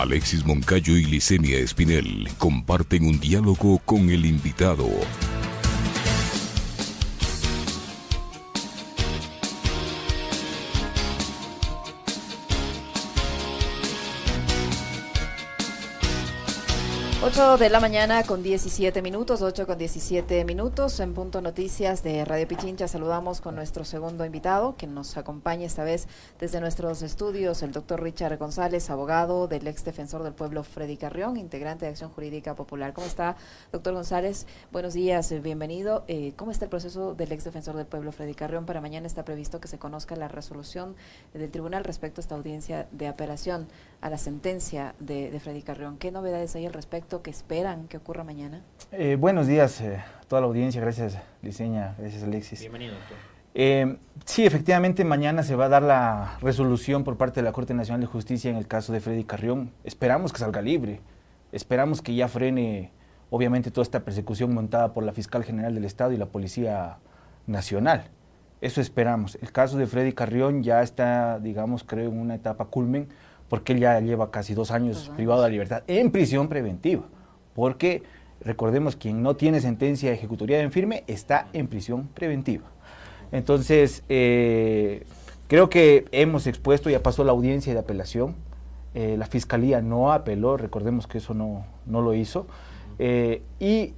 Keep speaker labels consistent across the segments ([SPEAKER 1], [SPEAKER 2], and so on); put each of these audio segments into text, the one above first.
[SPEAKER 1] Alexis Moncayo y Licenia Espinel comparten un diálogo con el invitado.
[SPEAKER 2] 8 de la mañana con 17 minutos, 8 con 17 minutos en Punto Noticias de Radio Pichincha. Saludamos con nuestro segundo invitado que nos acompaña esta vez desde nuestros estudios, el doctor Richard González, abogado del ex defensor del pueblo Freddy Carrión, integrante de Acción Jurídica Popular. ¿Cómo está, doctor González? Buenos días, eh, bienvenido. Eh, ¿Cómo está el proceso del ex defensor del pueblo Freddy Carrión? Para mañana está previsto que se conozca la resolución del tribunal respecto a esta audiencia de apelación a la sentencia de, de Freddy Carrión. ¿Qué novedades hay al respecto? Que esperan que ocurra mañana?
[SPEAKER 3] Eh, buenos días eh, a toda la audiencia, gracias Liceña, gracias Alexis.
[SPEAKER 4] Bienvenido, doctor.
[SPEAKER 3] Eh, sí, efectivamente, mañana se va a dar la resolución por parte de la Corte Nacional de Justicia en el caso de Freddy Carrión. Esperamos que salga libre, esperamos que ya frene, obviamente, toda esta persecución montada por la Fiscal General del Estado y la Policía Nacional. Eso esperamos. El caso de Freddy Carrión ya está, digamos, creo, en una etapa culmen porque él ya lleva casi dos años privado de la libertad en prisión preventiva, porque recordemos, quien no tiene sentencia ejecutoria en firme está en prisión preventiva. Entonces, eh, creo que hemos expuesto, ya pasó la audiencia de apelación, eh, la fiscalía no apeló, recordemos que eso no, no lo hizo, eh, y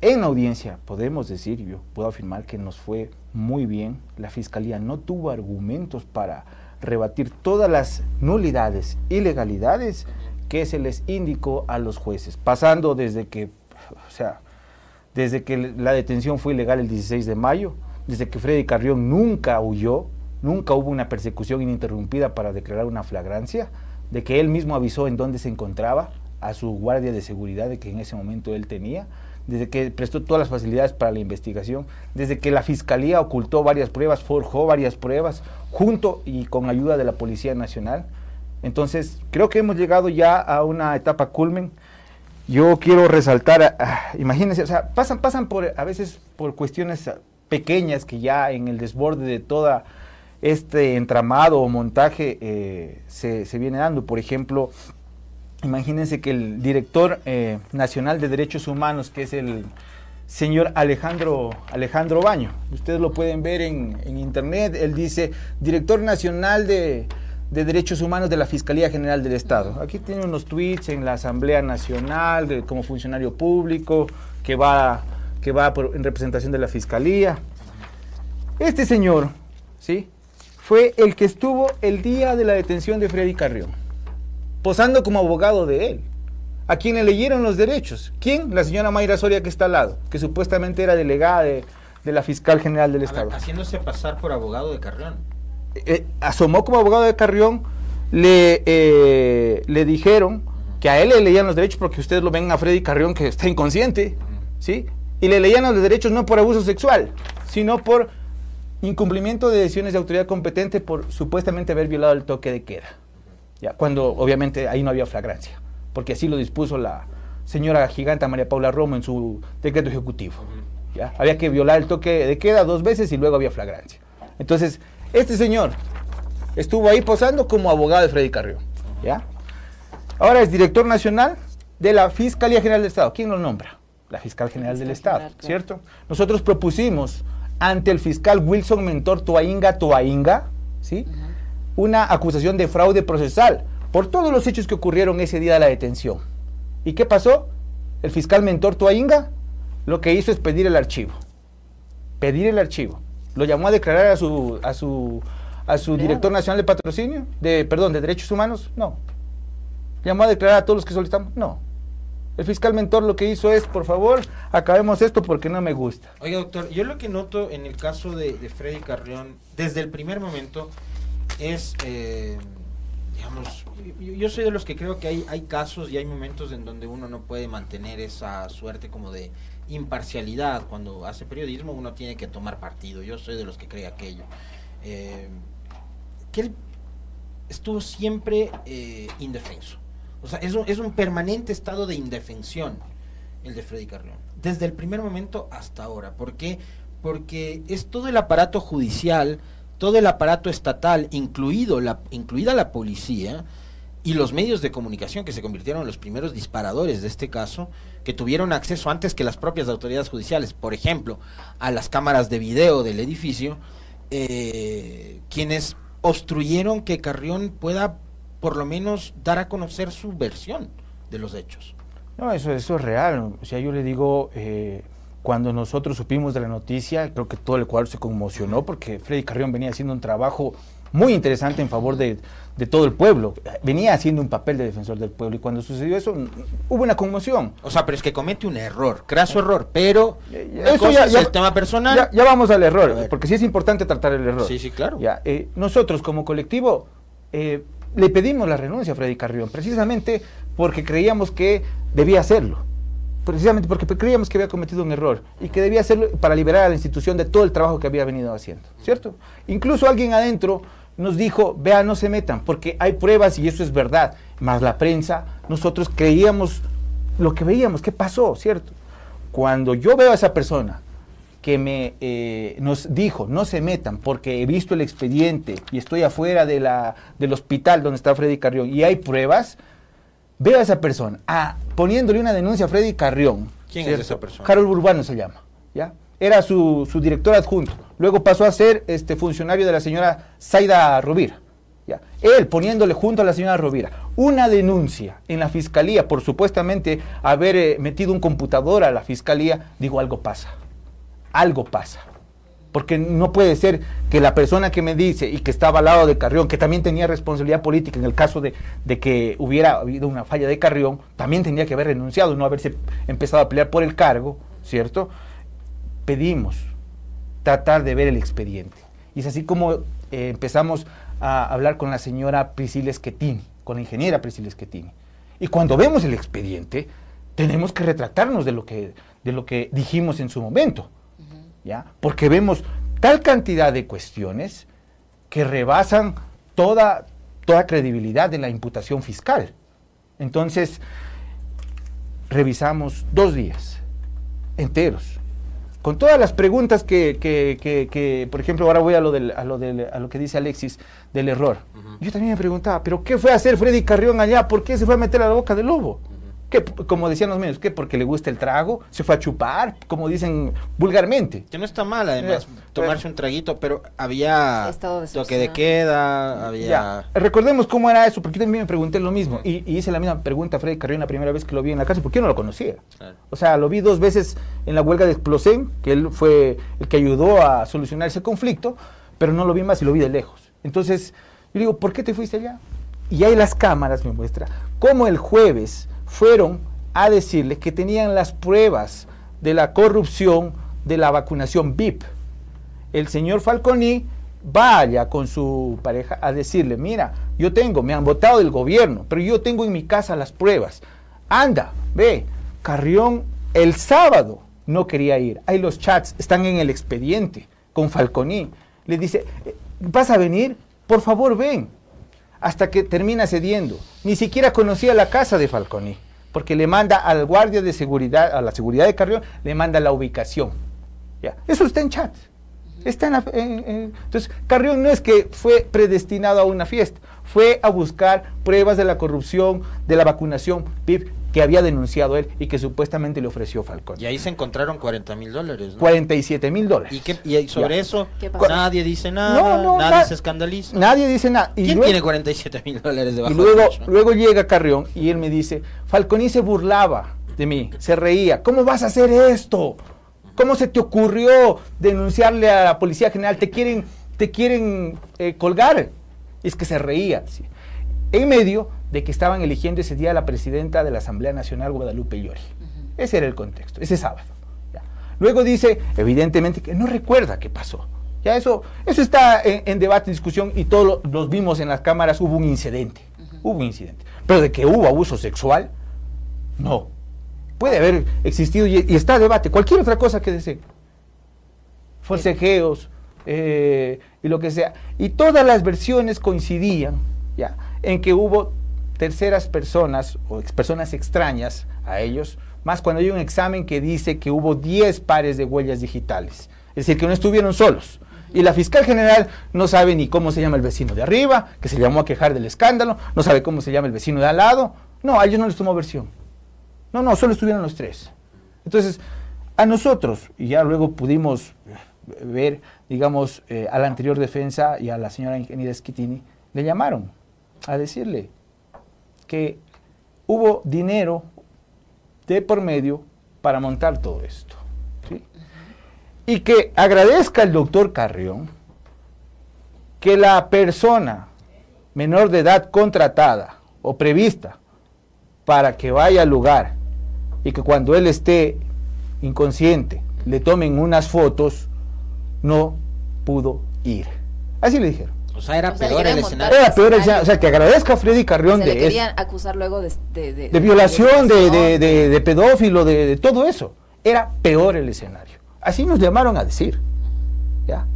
[SPEAKER 3] en la audiencia podemos decir, yo puedo afirmar que nos fue muy bien, la fiscalía no tuvo argumentos para rebatir todas las nulidades, ilegalidades que se les indicó a los jueces, pasando desde que, o sea, desde que la detención fue ilegal el 16 de mayo, desde que Freddy Carrión nunca huyó, nunca hubo una persecución ininterrumpida para declarar una flagrancia, de que él mismo avisó en dónde se encontraba a su guardia de seguridad de que en ese momento él tenía, desde que prestó todas las facilidades para la investigación, desde que la Fiscalía ocultó varias pruebas, forjó varias pruebas, junto y con ayuda de la Policía Nacional. Entonces, creo que hemos llegado ya a una etapa culmen. Yo quiero resaltar, imagínense, o sea, pasan, pasan por, a veces por cuestiones pequeñas que ya en el desborde de toda este entramado o montaje eh, se, se viene dando. Por ejemplo, Imagínense que el director eh, nacional de derechos humanos, que es el señor Alejandro, Alejandro Baño, ustedes lo pueden ver en, internet, él dice, director nacional de, derechos humanos de la Fiscalía General del Estado. Aquí tiene unos tweets en la Asamblea Nacional como funcionario público que va, que va en representación de la Fiscalía. Este señor, ¿sí? Fue el que estuvo el día de la detención de Freddy Carrión posando como abogado de él, a quien le leyeron los derechos. ¿Quién? La señora Mayra Soria que está al lado, que supuestamente era delegada de, la fiscal general del Estado.
[SPEAKER 4] haciéndose pasar por abogado de Carrión.
[SPEAKER 3] Eh, asomó como abogado de Carrión, le, eh, le dijeron que a él le leían los derechos porque ustedes lo ven a Freddy Carrión que está inconsciente, ¿sí? Y le leían los derechos no por abuso sexual, sino por incumplimiento de decisiones de autoridad competente por supuestamente haber violado el toque de queda cuando obviamente ahí no había flagrancia, porque así lo dispuso la señora giganta María Paula Romo en su decreto ejecutivo. ¿ya? Había que violar el toque de queda dos veces y luego había flagrancia. Entonces, este señor estuvo ahí posando como abogado de Freddy Carrió. ¿ya? Ahora es director nacional de la Fiscalía General del Estado. ¿Quién lo nombra? La Fiscal General del Estado, ¿cierto? Nosotros propusimos ante el fiscal Wilson Mentor Tuainga Tuainga, ¿sí? una acusación de fraude procesal por todos los hechos que ocurrieron ese día de la detención. ¿Y qué pasó? El fiscal mentor Tuainga lo que hizo es pedir el archivo. Pedir el archivo. Lo llamó a declarar a su, a su, a su director nacional de patrocinio, de, perdón, de derechos humanos. No. Llamó a declarar a todos los que solicitamos. No. El fiscal mentor lo que hizo es, por favor, acabemos esto porque no me gusta.
[SPEAKER 4] Oiga, doctor, yo lo que noto en el caso de, de Freddy Carrión, desde el primer momento, es, eh, digamos, yo, soy de los que creo que hay, hay casos y hay momentos en donde uno no puede mantener esa suerte como de imparcialidad. Cuando hace periodismo uno tiene que tomar partido. Yo soy de los que cree aquello. Eh, que él estuvo siempre eh, indefenso. O sea, es un, es un permanente estado de indefensión el de Freddy Carrión. Desde el primer momento hasta ahora. ¿Por qué? Porque es todo el aparato judicial todo el aparato estatal, incluido la, incluida la policía, y los medios de comunicación que se convirtieron en los primeros disparadores de este caso, que tuvieron acceso antes que las propias autoridades judiciales, por ejemplo, a las cámaras de video del edificio, eh, quienes obstruyeron que Carrión pueda por lo menos dar a conocer su versión de los hechos.
[SPEAKER 3] No, eso, eso es real. O sea, yo le digo, eh, cuando nosotros supimos de la noticia, creo que todo el cuadro se conmocionó porque Freddy Carrión venía haciendo un trabajo muy interesante en favor de, todo el pueblo. Venía haciendo un papel de defensor del pueblo y cuando sucedió eso hubo una conmoción.
[SPEAKER 4] O sea, pero es que comete un error, craso error, pero eso ya, es el tema personal.
[SPEAKER 3] Ya, vamos al error, porque sí es importante tratar el error.
[SPEAKER 4] Sí, sí, claro.
[SPEAKER 3] Ya, eh, nosotros como colectivo eh, le pedimos la renuncia a Freddy Carrión, precisamente porque creíamos que debía hacerlo precisamente porque creíamos que había cometido un error y que debía hacerlo para liberar a la institución de todo el trabajo que había venido haciendo, ¿cierto? Incluso alguien adentro nos dijo, vea, no se metan, porque hay pruebas y eso es verdad, más la prensa, nosotros creíamos lo que veíamos, ¿qué pasó, cierto? Cuando yo veo a esa persona que me, eh, nos dijo, no se metan, porque he visto el expediente y estoy afuera de la, del hospital donde está Freddy Carrión y hay pruebas, veo a esa persona poniéndole una denuncia a Freddy Carrión.
[SPEAKER 4] ¿Quién es esa persona?
[SPEAKER 3] Carol Urbano se llama, ¿ya? Era su, su, director adjunto. Luego pasó a ser este funcionario de la señora Zaida Rovira. ¿ya? Él poniéndole junto a la señora Rovira una denuncia en la fiscalía por supuestamente haber eh, metido un computador a la fiscalía, digo, algo pasa. Algo pasa. Porque no puede ser que la persona que me dice y que estaba al lado de Carrión, que también tenía responsabilidad política en el caso de, que hubiera habido una falla de Carrión, también tendría que haber renunciado, no haberse empezado a pelear por el cargo, ¿cierto? Pedimos tratar de ver el expediente. Y es así como eh, empezamos a hablar con la señora Priscila Schettini, con la ingeniera Priscila Schettini. Y cuando vemos el expediente, tenemos que retratarnos de lo que, de lo que dijimos en su momento. Porque vemos tal cantidad de cuestiones que rebasan toda, toda credibilidad de la imputación fiscal. Entonces, revisamos dos días enteros, con todas las preguntas que, que, por ejemplo, ahora voy a lo, del, a, lo del, a lo que dice Alexis del error. Yo también me preguntaba, ¿pero qué fue a hacer Freddy Carrión allá? ¿Por qué se fue a meter a la boca del lobo? Que como decían los medios, que porque le gusta el trago, se fue a chupar, como dicen vulgarmente.
[SPEAKER 4] Que no está mal, además, eh, tomarse un traguito, pero había toque de queda, había...
[SPEAKER 3] Recordemos cómo era eso, porque yo también me pregunté lo mismo, y, hice la misma pregunta a Freddy Carrión la primera vez que lo vi en la casa, porque yo no lo conocía. O sea, lo vi dos veces en la huelga de Explosen, que él fue el que ayudó a solucionar ese conflicto, pero no lo vi más y lo vi de lejos. Entonces, yo digo, ¿por qué te fuiste allá? Y ahí las cámaras me muestra cómo el jueves fueron a decirle que tenían las pruebas de la corrupción de la vacunación VIP. El señor Falconi vaya con su pareja a decirle, mira, yo tengo, me han votado del gobierno, pero yo tengo en mi casa las pruebas. Anda, ve, Carrión el sábado no quería ir. Ahí los chats están en el expediente con Falconi. Le dice, ¿vas a venir? Por favor, ven hasta que termina cediendo. Ni siquiera conocía la casa de Falconi, porque le manda al guardia de seguridad, a la seguridad de Carrión, le manda la ubicación. ¿Ya? Eso está en chat. Está en entonces, Carrión no es que fue predestinado a una fiesta, fue a buscar pruebas de la corrupción, de la vacunación PIB que había denunciado él y que supuestamente le ofreció Falcón.
[SPEAKER 4] Y ahí se encontraron 40 mil dólares.
[SPEAKER 3] 47 mil dólares.
[SPEAKER 4] ¿Y, qué, y sobre eso nadie dice nada, nadie se escandaliza.
[SPEAKER 3] Nadie dice nada.
[SPEAKER 4] ¿Quién tiene 47 mil dólares debajo
[SPEAKER 3] Y luego, luego llega Carrión y él me dice, Falconi se burlaba de mí, se reía. ¿Cómo vas a hacer esto? ¿Cómo se te ocurrió denunciarle a la Policía General? Te quieren, te quieren eh, colgar. Y es que se reía. En medio de que estaban eligiendo ese día a la presidenta de la Asamblea Nacional, Guadalupe Llori. Ese era el contexto, ese sábado. Luego dice, evidentemente, que no recuerda qué pasó. Ya eso, eso está en, debate, en discusión, y todos los vimos en las cámaras, hubo un incidente. Hubo un incidente. Pero de que hubo abuso sexual, no. Puede haber existido y, está a debate. Cualquier otra cosa que desee. Forcejeos eh, y lo que sea. Y todas las versiones coincidían ya, en que hubo terceras personas o personas extrañas a ellos, más cuando hay un examen que dice que hubo 10 pares de huellas digitales. Es decir, que no estuvieron solos. Y la fiscal general no sabe ni cómo se llama el vecino de arriba, que se llamó a quejar del escándalo, no sabe cómo se llama el vecino de al lado. No, a ellos no les tomó versión. No, no, solo estuvieron los tres. Entonces, a nosotros, y ya luego pudimos ver, digamos, eh, a la anterior defensa y a la señora ingeniera Schittini, le llamaron a decirle que hubo dinero de por medio para montar todo esto. Y que agradezca al doctor Carrión que la persona menor de edad contratada o prevista para que vaya al lugar y que cuando él esté inconsciente le tomen unas fotos, no pudo ir. Así le dijeron.
[SPEAKER 4] O sea, era
[SPEAKER 2] O sea,
[SPEAKER 4] peor el escenario.
[SPEAKER 3] Era peor, el- o sea, que agradezca a Freddy Carrión
[SPEAKER 2] Se le
[SPEAKER 3] de,
[SPEAKER 2] querían acusar luego de, de,
[SPEAKER 3] de violación, de, de- de- de pedófilo, de, de todo eso. Era peor el escenario. Así nos llamaron a decir. ¿ya?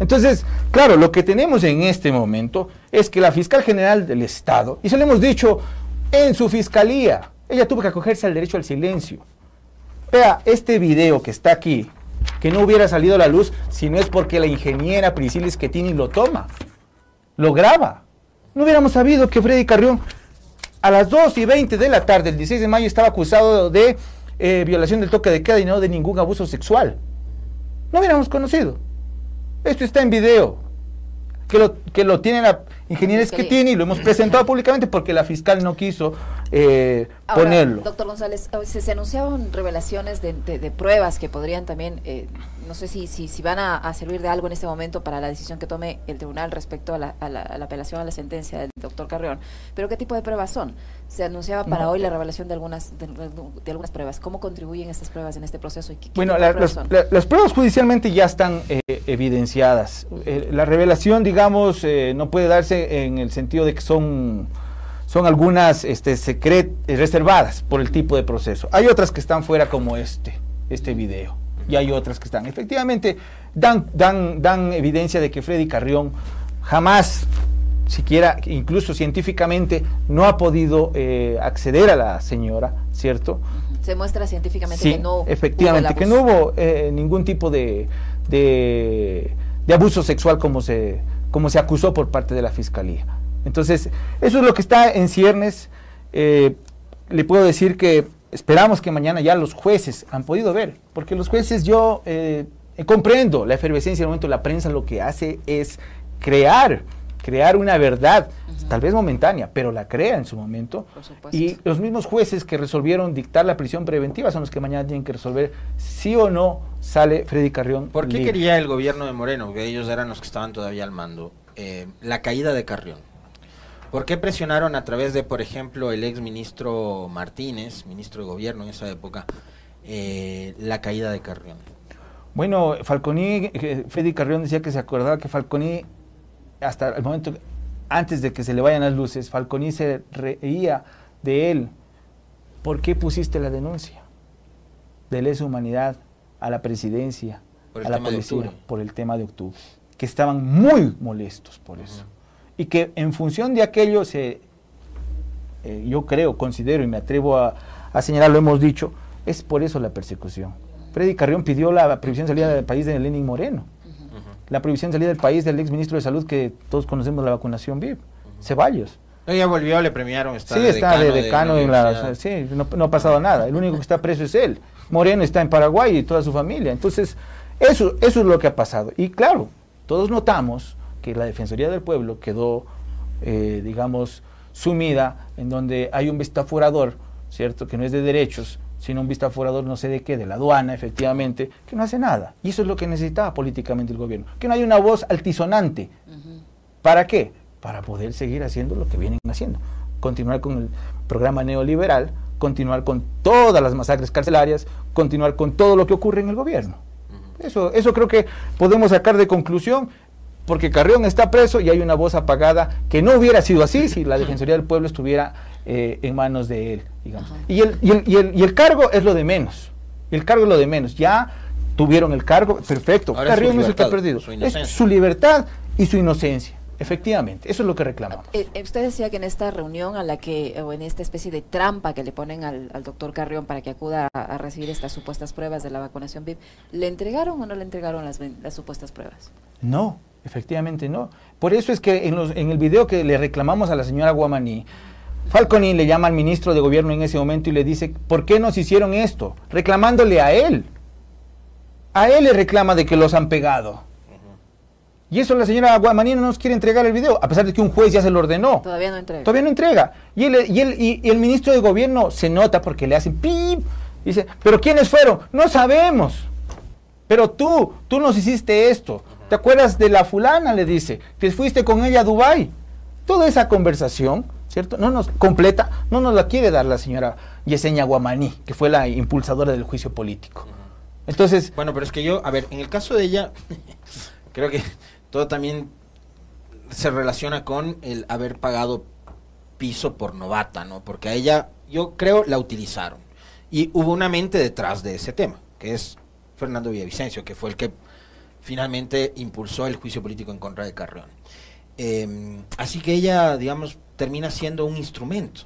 [SPEAKER 3] Entonces, claro, lo que tenemos en este momento es que la fiscal general del Estado, y se lo hemos dicho en su fiscalía, ella tuvo que acogerse al derecho al silencio. Vea, este video que está aquí, que no hubiera salido a la luz si no es porque la ingeniera Priscila Schettini lo toma, lo graba. No hubiéramos sabido que Freddy Carrión a las 2 y 20 de la tarde, el 16 de mayo, estaba acusado de eh, violación del toque de queda y no de ningún abuso sexual. No hubiéramos conocido. Esto está en video. Que lo, que lo tiene la ingeniera. Schettini y lo hemos presentado públicamente porque la fiscal no quiso eh,
[SPEAKER 2] Ahora,
[SPEAKER 3] ponerlo.
[SPEAKER 2] Doctor González, eh, se, se anunciaban revelaciones de, de- de pruebas que podrían también, eh, no sé si, si, si van a, a servir de algo en este momento para la decisión que tome el tribunal respecto a la, a la- a la apelación a la sentencia del doctor Carrión, pero ¿qué tipo de pruebas son? Se anunciaba para
[SPEAKER 3] No.
[SPEAKER 2] hoy la revelación de algunas, de, de algunas pruebas. ¿Cómo contribuyen estas pruebas en este proceso? Y qué- qué
[SPEAKER 3] Bueno, la-
[SPEAKER 2] pruebas
[SPEAKER 3] las,
[SPEAKER 2] son?
[SPEAKER 3] la- las pruebas judicialmente ya están eh, evidenciadas. Eh, la revelación, digamos, eh, no puede darse en el sentido de que son, son algunas este, secret, eh, reservadas por el tipo de proceso. Hay otras que están fuera como este, este video. Y hay otras que están. Efectivamente, dan, dan, dan evidencia de que Freddy Carrión jamás siquiera, incluso científicamente, no ha podido eh, acceder a la señora, ¿cierto?
[SPEAKER 2] Se muestra científicamente
[SPEAKER 3] Sí,
[SPEAKER 2] que no hubo
[SPEAKER 3] efectivamente, que no hubo eh, ningún tipo de, de, de abuso sexual como se, como se acusó por parte de la fiscalía. Entonces, eso es lo que está en ciernes. Eh, le puedo decir que esperamos que mañana ya los jueces han podido ver, porque los jueces yo eh, comprendo la efervescencia del momento, la prensa lo que hace es crear, crear una verdad, tal vez momentánea, pero la crea en su momento.
[SPEAKER 2] Por supuesto.
[SPEAKER 3] Y los mismos jueces que resolvieron dictar la prisión preventiva son los que mañana tienen que resolver si o no sale Freddy Carrión.
[SPEAKER 4] ¿Por qué
[SPEAKER 3] libre.
[SPEAKER 4] quería el gobierno de Moreno, que ellos eran los que estaban todavía al mando, eh, la caída de Carrión? ¿Por qué presionaron a través de, por ejemplo, el ex ministro Martínez, ministro de gobierno en esa época, eh, la caída de Carrión?
[SPEAKER 3] Bueno, Falconi, eh, Freddy Carrión decía que se acordaba que Falconi, hasta el momento, antes de que se le vayan las luces, Falconi se reía de él. ¿Por qué pusiste la denuncia de lesa humanidad a la presidencia, a la policía, por el tema de octubre? Que estaban muy molestos por eso. Y que en función de aquello se, eh, yo creo, considero y me atrevo a, a señalar, lo hemos dicho, es por eso la persecución. Freddy Carrión pidió la prohibición de salida del país de Lenin Moreno, la prohibición de salida del país del ex ministro de Salud que todos conocemos la vacunación VIP, Ceballos.
[SPEAKER 4] No, ya volvió, le premiaron, está
[SPEAKER 3] sí,
[SPEAKER 4] de
[SPEAKER 3] está de
[SPEAKER 4] decano
[SPEAKER 3] decano
[SPEAKER 4] de
[SPEAKER 3] en la... Sí, no, no ha pasado nada. El único que está preso es él. Moreno está en Paraguay y toda su familia. Entonces, eso, eso es lo que ha pasado. Y claro, todos notamos que la Defensoría del Pueblo quedó, eh, digamos, sumida en donde hay un vistaforador, ¿cierto? Que no es de derechos, sino un vistaforador no sé de qué, de la aduana, efectivamente, que no hace nada. Y eso es lo que necesitaba políticamente el gobierno. Que no haya una voz altisonante. ¿Para qué? Para poder seguir haciendo lo que vienen haciendo. Continuar con el programa neoliberal, continuar con todas las masacres carcelarias, continuar con todo lo que ocurre en el gobierno. Eso, eso creo que podemos sacar de conclusión, porque Carrión está preso y hay una voz apagada que no hubiera sido así si la Defensoría del Pueblo estuviera eh, en manos de él, digamos. Y el, y, el, y, el, y el cargo es lo de menos. El cargo es lo de menos. Ya tuvieron el cargo, perfecto.
[SPEAKER 4] Ahora
[SPEAKER 3] Carrión no es el que ha perdido.
[SPEAKER 4] su
[SPEAKER 3] es su libertad y su inocencia. Efectivamente, eso es lo que reclamamos.
[SPEAKER 2] Eh, eh, usted decía que en esta reunión a la que, o en esta especie de trampa que le ponen al, doctor Carrión para que acuda a, recibir estas supuestas pruebas de la vacunación VIP, ¿le entregaron o no le entregaron las, las supuestas pruebas?
[SPEAKER 3] No, efectivamente no. Por eso es que en, los, en el video que le reclamamos a la señora Guamaní, Falconi le llama al ministro de gobierno en ese momento y le dice, ¿por qué nos hicieron esto? Reclamándole a él. A él le reclama de que los han pegado. Y eso la señora Guamaní no nos quiere entregar el video, a pesar de que un juez ya se lo ordenó.
[SPEAKER 2] Todavía no entrega.
[SPEAKER 3] Todavía no entrega. Y, él, y, él, y, el ministro de gobierno se nota porque le hacen pip. Dice, ¿pero quiénes fueron? No sabemos. Pero tú, tú nos hiciste esto. ¿Te acuerdas de la fulana? Le dice, que fuiste con ella a Dubái. Toda esa conversación, ¿cierto? No nos completa, no nos la quiere dar la señora Yesenia Guamaní, que fue la impulsadora del juicio político. Entonces.
[SPEAKER 4] Bueno, pero es que yo, a ver, en el caso de ella, creo que todo también se relaciona con el haber pagado piso por novata, ¿no? Porque a ella, yo creo, la utilizaron. Y hubo una mente detrás de ese tema, que es Fernando Villavicencio, que fue el que finalmente impulsó el juicio político en contra de Carrión. Em, así que ella, digamos, termina siendo un instrumento.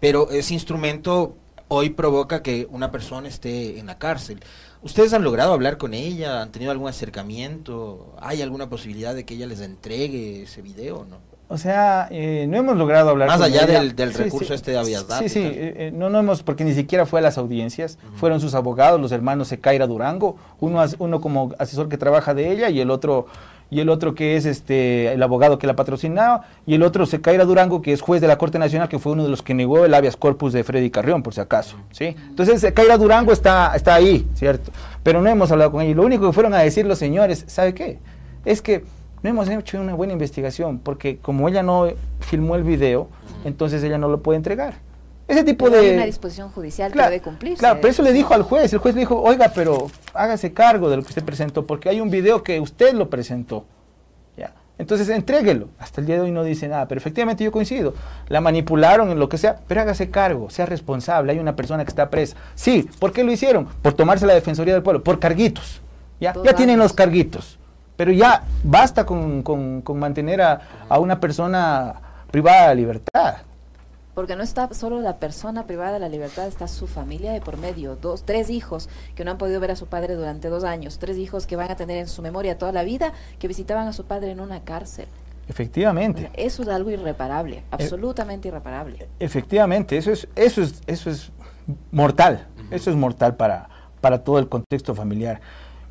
[SPEAKER 4] Pero ese instrumento hoy provoca que una persona esté en la cárcel. ¿Ustedes han logrado hablar con ella? ¿Han tenido algún acercamiento? ¿Hay alguna posibilidad de que ella les entregue ese video o no?
[SPEAKER 3] O sea, eh, no hemos logrado hablar
[SPEAKER 4] Más allá del, recurso este de Avias
[SPEAKER 3] Sí, sí, eh, eh, no, no hemos, porque ni siquiera fue a las audiencias, fueron sus abogados, los hermanos Secaira Durango, uno, uno como asesor que trabaja de ella y el otro y el otro que es este el abogado que la patrocinaba, y el otro Secaira Durango, que es juez de la Corte Nacional, que fue uno de los que negó el habeas corpus de Freddy Carrión, por si acaso. ¿sí? Entonces Secaira Durango está, está ahí, ¿cierto? Pero no hemos hablado con ella. Y lo único que fueron a decir los señores, ¿sabe qué? Es que no hemos hecho una buena investigación, porque como ella no filmó el video, entonces ella no lo puede entregar. Ese tipo de...
[SPEAKER 2] Hay una disposición judicial que debe cumplirse.
[SPEAKER 3] Claro, pero eso le dijo al juez. El juez le dijo, oiga, pero hágase cargo de lo que usted presentó, porque hay un video que usted lo presentó. ¿Ya? Entonces, entréguelo. Hasta el día de hoy no dice nada, pero efectivamente yo coincido. La manipularon en lo que sea, pero hágase cargo, sea responsable. Hay una persona que está presa. Sí, ¿por qué lo hicieron? Por tomarse la Defensoría del Pueblo, por carguitos. Ya, ya tienen los carguitos. Pero ya basta con, mantener a, a una persona privada de la libertad
[SPEAKER 2] porque no está solo la persona privada de la libertad, está su familia de por medio, dos, tres hijos que no han podido ver a su padre durante dos años, tres hijos que van a tener en su memoria toda la vida que visitaban a su padre en una cárcel.
[SPEAKER 3] Efectivamente.
[SPEAKER 2] eso es algo irreparable, eh, absolutamente irreparable.
[SPEAKER 3] Efectivamente, eso es, eso es, eso es mortal, eso es mortal para, para todo el contexto familiar.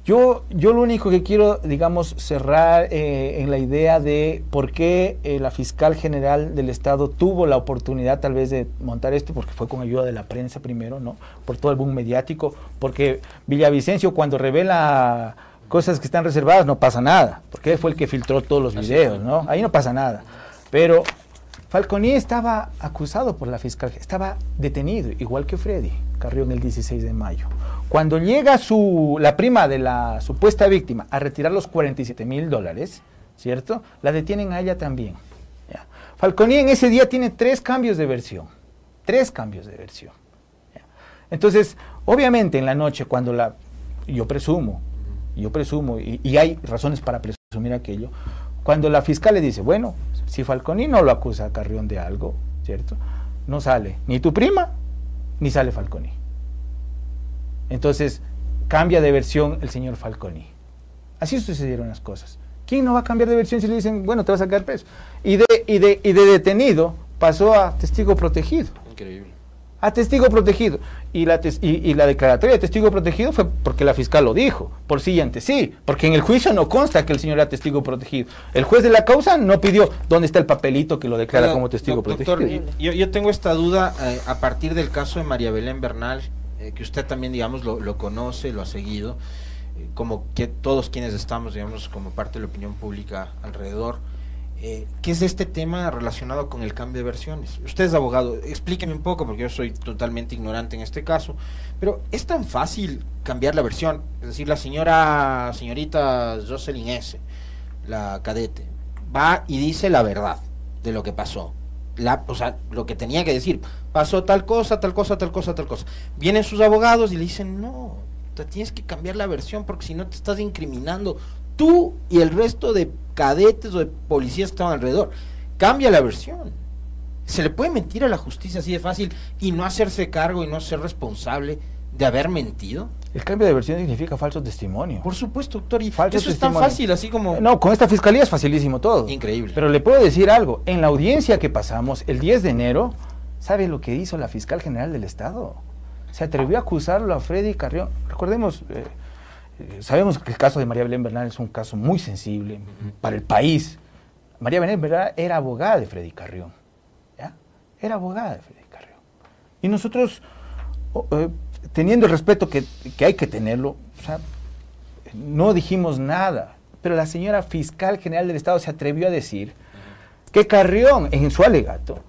[SPEAKER 3] Yo, yo lo único que quiero, digamos, cerrar eh, en la idea de por qué eh, la fiscal general del Estado tuvo la oportunidad tal vez de montar esto, porque fue con ayuda de la prensa primero, ¿no? Por todo el boom mediático, porque Villavicencio cuando revela cosas que están reservadas no pasa nada, porque él fue el que filtró todos los videos, ¿no? Ahí no pasa nada. Pero Falconi estaba acusado por la fiscal, estaba detenido, igual que Freddy Carrión el 16 de mayo. Cuando llega la prima de la supuesta víctima a retirar los 47 mil dólares, ¿cierto? La detienen a ella también. Falconi en ese día tiene tres cambios de versión. Tres cambios de versión. Entonces, obviamente en la noche, cuando la. Yo presumo, yo presumo, y, y, hay razones para presumir aquello, cuando la fiscal le dice, bueno, si Falconi no lo acusa a Carrión de algo, ¿cierto? No sale ni tu prima, ni sale Falconi. Entonces, cambia de versión el señor Falconi. Así sucedieron las cosas. ¿Quién no va a cambiar de versión si le dicen, bueno, te vas a sacar preso? Y de, y de, y de detenido pasó a testigo protegido.
[SPEAKER 4] Increíble.
[SPEAKER 3] A testigo protegido. Y la, y, la declaratoria de testigo protegido fue porque la fiscal lo dijo, por sí y ante sí. Porque en el juicio no consta que el señor era testigo protegido. El juez de la causa no pidió dónde está el papelito que lo declara como testigo protegido.
[SPEAKER 4] Yo, yo, tengo esta duda eh, a partir del caso de María Belén Bernal eh, que usted también, digamos, lo, conoce, lo ha seguido, eh, como que todos quienes estamos, digamos, como parte de la opinión pública alrededor. Eh, ¿Qué es este tema relacionado con el cambio de versiones? Usted es abogado, explíqueme un poco, porque yo soy totalmente ignorante en este caso, pero ¿es tan fácil cambiar la versión? Es decir, la señora, señorita Jocelyn S., la cadete, va y dice la verdad de lo que pasó la, o sea, lo que tenía que decir, pasó tal cosa, tal cosa, tal cosa, tal cosa. Vienen sus abogados y le dicen, no, te tienes que cambiar la versión porque si no te estás incriminando tú y el resto de cadetes o de policías que estaban alrededor. Cambia la versión. Se le puede mentir a la justicia así de fácil y no hacerse cargo y no ser responsable de haber mentido.
[SPEAKER 3] El cambio de versión significa falso testimonio.
[SPEAKER 4] Por supuesto, doctor. Y
[SPEAKER 3] Falso
[SPEAKER 4] eso es tan fácil, así como...
[SPEAKER 3] No, con esta fiscalía es facilísimo todo.
[SPEAKER 4] Increíble.
[SPEAKER 3] Pero le puedo decir algo. En la audiencia que pasamos el 10 de enero, ¿sabe lo que hizo la fiscal general del Estado? Se atrevió a acusarlo a Freddy Carrión. Recordemos, eh, eh, sabemos que el caso de María Belén Bernal es un caso muy sensible para el país. María Belén Bernal era abogada de Freddy Carrión. ¿ya? Era abogada de Freddy Carrión. Y nosotros, oh, eh, teniendo el respeto que, que hay que tenerlo, o sea, no dijimos nada, pero la señora fiscal general del Estado se atrevió a decir que Carrión, en su alegato,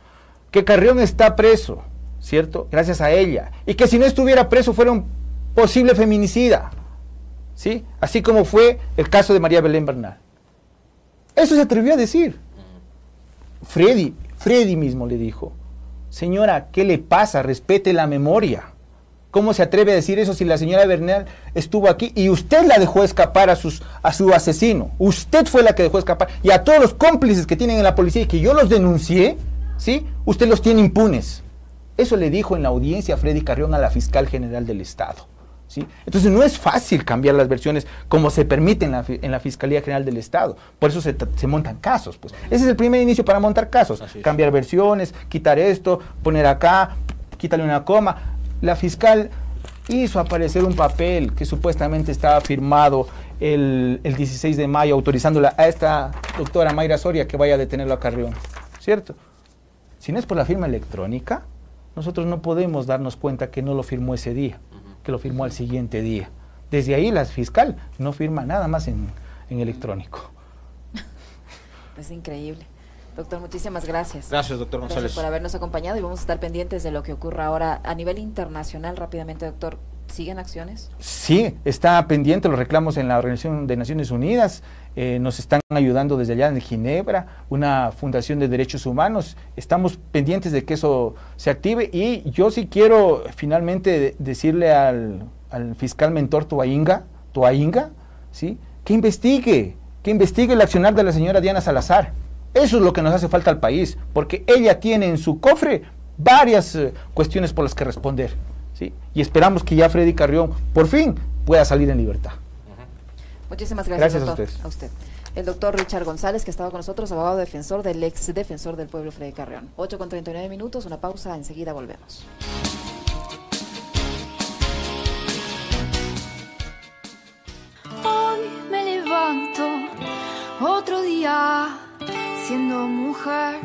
[SPEAKER 3] que Carrión está preso, ¿cierto? Gracias a ella. Y que si no estuviera preso fuera un posible feminicida, ¿sí? Así como fue el caso de María Belén Bernal. Eso se atrevió a decir. Freddy, Freddy mismo le dijo, señora, ¿qué le pasa? Respete la memoria. ¿Cómo se atreve a decir eso si la señora Bernal estuvo aquí y usted la dejó escapar a, sus, a su asesino? Usted fue la que dejó escapar. Y a todos los cómplices que tienen en la policía y que yo los denuncié, ¿sí? Usted los tiene impunes. Eso le dijo en la audiencia Freddy Carrión a la fiscal general del Estado. ¿sí? Entonces no es fácil cambiar las versiones como se permite en la, en la Fiscalía General del Estado. Por eso se, se montan casos. Pues. Ese es el primer inicio para montar casos. Cambiar versiones, quitar esto, poner acá, quítale una coma. La fiscal hizo aparecer un papel que supuestamente estaba firmado el, el 16 de mayo autorizándola a esta doctora Mayra Soria que vaya a detenerlo a Carrión. ¿Cierto? Si no es por la firma electrónica, nosotros no podemos darnos cuenta que no lo firmó ese día, que lo firmó al siguiente día. Desde ahí la fiscal no firma nada más en, en electrónico.
[SPEAKER 2] Es increíble. Doctor, muchísimas gracias.
[SPEAKER 4] Gracias, doctor
[SPEAKER 2] Gracias
[SPEAKER 4] González.
[SPEAKER 2] por habernos acompañado y vamos a estar pendientes de lo que ocurra ahora a nivel internacional rápidamente, doctor. ¿Siguen acciones?
[SPEAKER 3] Sí, está pendiente los reclamos en la Organización de Naciones Unidas. eh, nos están ayudando desde allá en Ginebra, una fundación de derechos humanos. Estamos pendientes de que eso se active y yo sí quiero finalmente de- decirle al, al fiscal mentor Tuainga, Tuainga, ¿sí? que investigue, que investigue el accionar de la señora Diana Salazar. Eso es lo que nos hace falta al país, porque ella tiene en su cofre varias eh, cuestiones por las que responder. ¿sí? Y esperamos que ya Freddy Carrión por fin pueda salir en libertad.
[SPEAKER 2] Muchísimas gracias,
[SPEAKER 3] Gracias a
[SPEAKER 2] doctor.
[SPEAKER 3] ustedes.
[SPEAKER 2] usted. El doctor Richard González, que ha estado con nosotros, abogado defensor del ex defensor del pueblo Freddy Carrión. 8 con 39 minutos, una pausa, enseguida volvemos.
[SPEAKER 5] Hoy me levanto otro día siendo mujer.